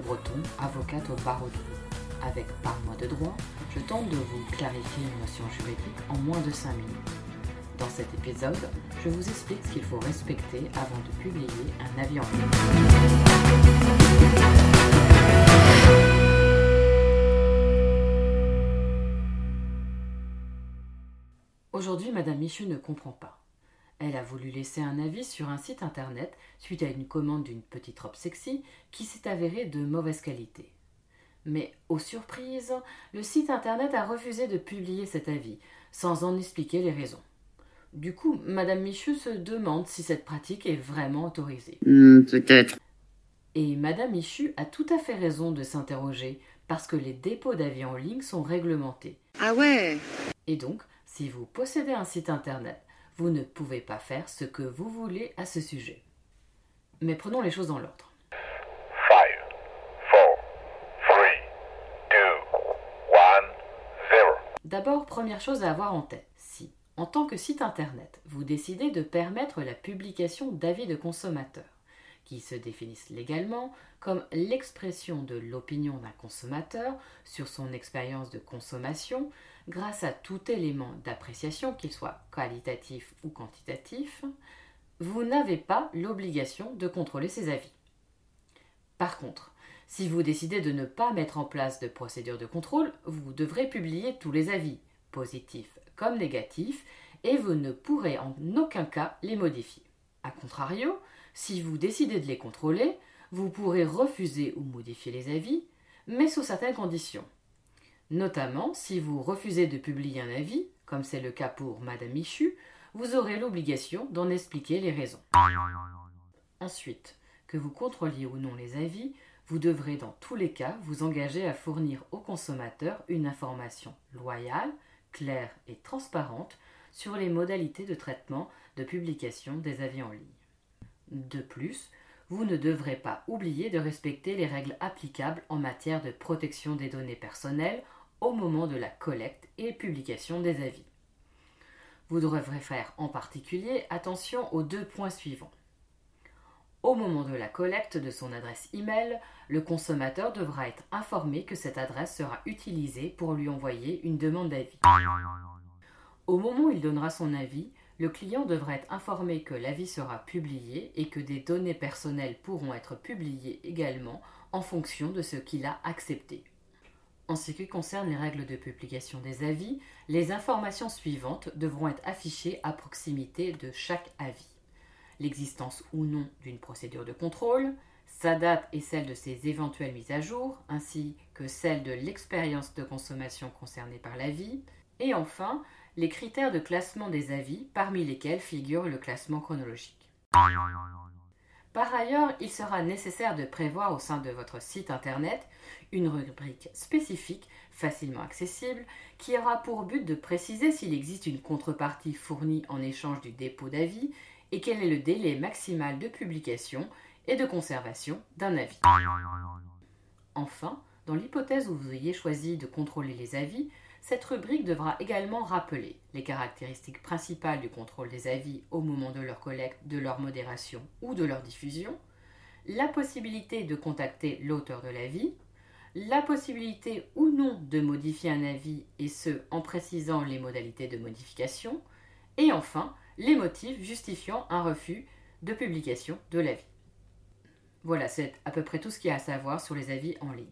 Breton, avocate au barreau de Lille. Avec Parle-moi de droit, je tente de vous clarifier une notion juridique en moins de 5 minutes. Dans cet épisode, je vous explique ce qu'il faut respecter avant de publier un avis en ligne. Aujourd'hui, Madame Michu ne comprend pas. Elle a voulu laisser un avis sur un site internet suite à une commande d'une petite robe sexy qui s'est avérée de mauvaise qualité. Mais, aux surprises, le site internet a refusé de publier cet avis, sans en expliquer les raisons. Du coup, Madame Michu se demande si cette pratique est vraiment autorisée. Hmm, peut-être. Et Madame Michu a tout à fait raison de s'interroger, parce que les dépôts d'avis en ligne sont réglementés. Ah ouais Et donc, si vous possédez un site internet, vous ne pouvez pas faire ce que vous voulez à ce sujet. Mais prenons les choses dans l'ordre. D'abord, première chose à avoir en tête, si, en tant que site internet, vous décidez de permettre la publication d'avis de consommateurs, qui se définissent légalement comme l'expression de l'opinion d'un consommateur sur son expérience de consommation grâce à tout élément d'appréciation, qu'il soit qualitatif ou quantitatif, vous n'avez pas l'obligation de contrôler ces avis. Par contre, si vous décidez de ne pas mettre en place de procédure de contrôle, vous devrez publier tous les avis, positifs comme négatifs, et vous ne pourrez en aucun cas les modifier. A contrario, si vous décidez de les contrôler, vous pourrez refuser ou modifier les avis, mais sous certaines conditions. Notamment, si vous refusez de publier un avis, comme c'est le cas pour Madame Michu, vous aurez l'obligation d'en expliquer les raisons. Ensuite, que vous contrôliez ou non les avis, vous devrez dans tous les cas vous engager à fournir au consommateur une information loyale, claire et transparente sur les modalités de traitement de publication des avis en ligne. De plus, vous ne devrez pas oublier de respecter les règles applicables en matière de protection des données personnelles au moment de la collecte et publication des avis. Vous devrez faire en particulier attention aux deux points suivants. Au moment de la collecte de son adresse e-mail, le consommateur devra être informé que cette adresse sera utilisée pour lui envoyer une demande d'avis. Au moment où il donnera son avis, le client devra être informé que l'avis sera publié et que des données personnelles pourront être publiées également en fonction de ce qu'il a accepté. En ce qui concerne les règles de publication des avis, les informations suivantes devront être affichées à proximité de chaque avis. L'existence ou non d'une procédure de contrôle, sa date et celle de ses éventuelles mises à jour, ainsi que celle de l'expérience de consommation concernée par l'avis, et enfin les critères de classement des avis parmi lesquels figure le classement chronologique. Par ailleurs, il sera nécessaire de prévoir au sein de votre site internet une rubrique spécifique facilement accessible qui aura pour but de préciser s'il existe une contrepartie fournie en échange du dépôt d'avis et quel est le délai maximal de publication et de conservation d'un avis. Enfin, dans l'hypothèse où vous ayez choisi de contrôler les avis, cette rubrique devra également rappeler les caractéristiques principales du contrôle des avis au moment de leur collecte, de leur modération ou de leur diffusion, la possibilité de contacter l'auteur de l'avis, la possibilité ou non de modifier un avis et ce en précisant les modalités de modification, et enfin les motifs justifiant un refus de publication de l'avis. Voilà, c'est à peu près tout ce qu'il y a à savoir sur les avis en ligne.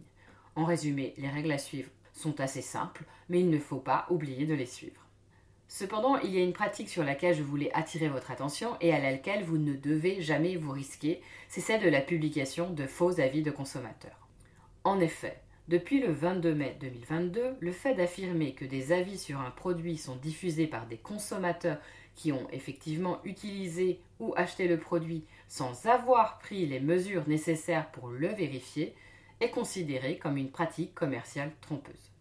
En résumé, les règles à suivre sont assez simples, mais il ne faut pas oublier de les suivre. Cependant, il y a une pratique sur laquelle je voulais attirer votre attention et à laquelle vous ne devez jamais vous risquer, c'est celle de la publication de faux avis de consommateurs. En effet, depuis le 22 mai 2022, le fait d'affirmer que des avis sur un produit sont diffusés par des consommateurs qui ont effectivement utilisé ou acheté le produit sans avoir pris les mesures nécessaires pour le vérifier est considéré comme une pratique commerciale trompeuse.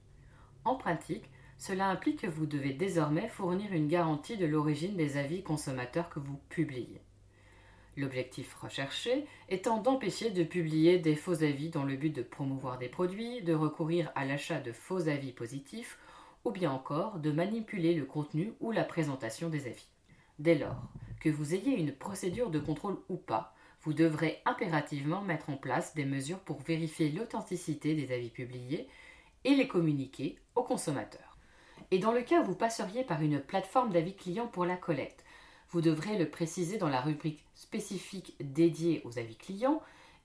En pratique, cela implique que vous devez désormais fournir une garantie de l'origine des avis consommateurs que vous publiez. L'objectif recherché étant d'empêcher de publier des faux avis dans le but de promouvoir des produits, de recourir à l'achat de faux avis positifs ou bien encore de manipuler le contenu ou la présentation des avis. Dès lors, que vous ayez une procédure de contrôle ou pas, vous devrez impérativement mettre en place des mesures pour vérifier l'authenticité des avis publiés et les communiquer aux consommateurs. Et dans le cas où vous passeriez par une plateforme d'avis clients pour la collecte, vous devrez le préciser dans la rubrique spécifique dédiée aux avis clients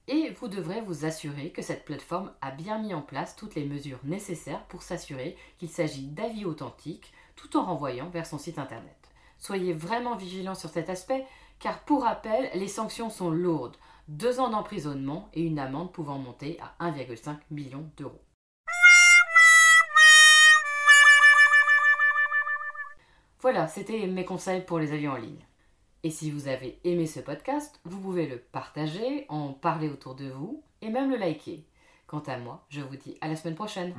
et vous devrez vous assurer que cette plateforme a bien mis en place toutes les mesures nécessaires pour s'assurer qu'il s'agit d'avis authentiques tout en renvoyant vers son site internet. Soyez vraiment vigilants sur cet aspect car pour rappel, les sanctions sont lourdes, deux ans d'emprisonnement et une amende pouvant monter à 1,5 million d'euros. Voilà, c'était mes conseils pour les avis en ligne. Et si vous avez aimé ce podcast, vous pouvez le partager, en parler autour de vous et même le liker. Quant à moi, je vous dis à la semaine prochaine.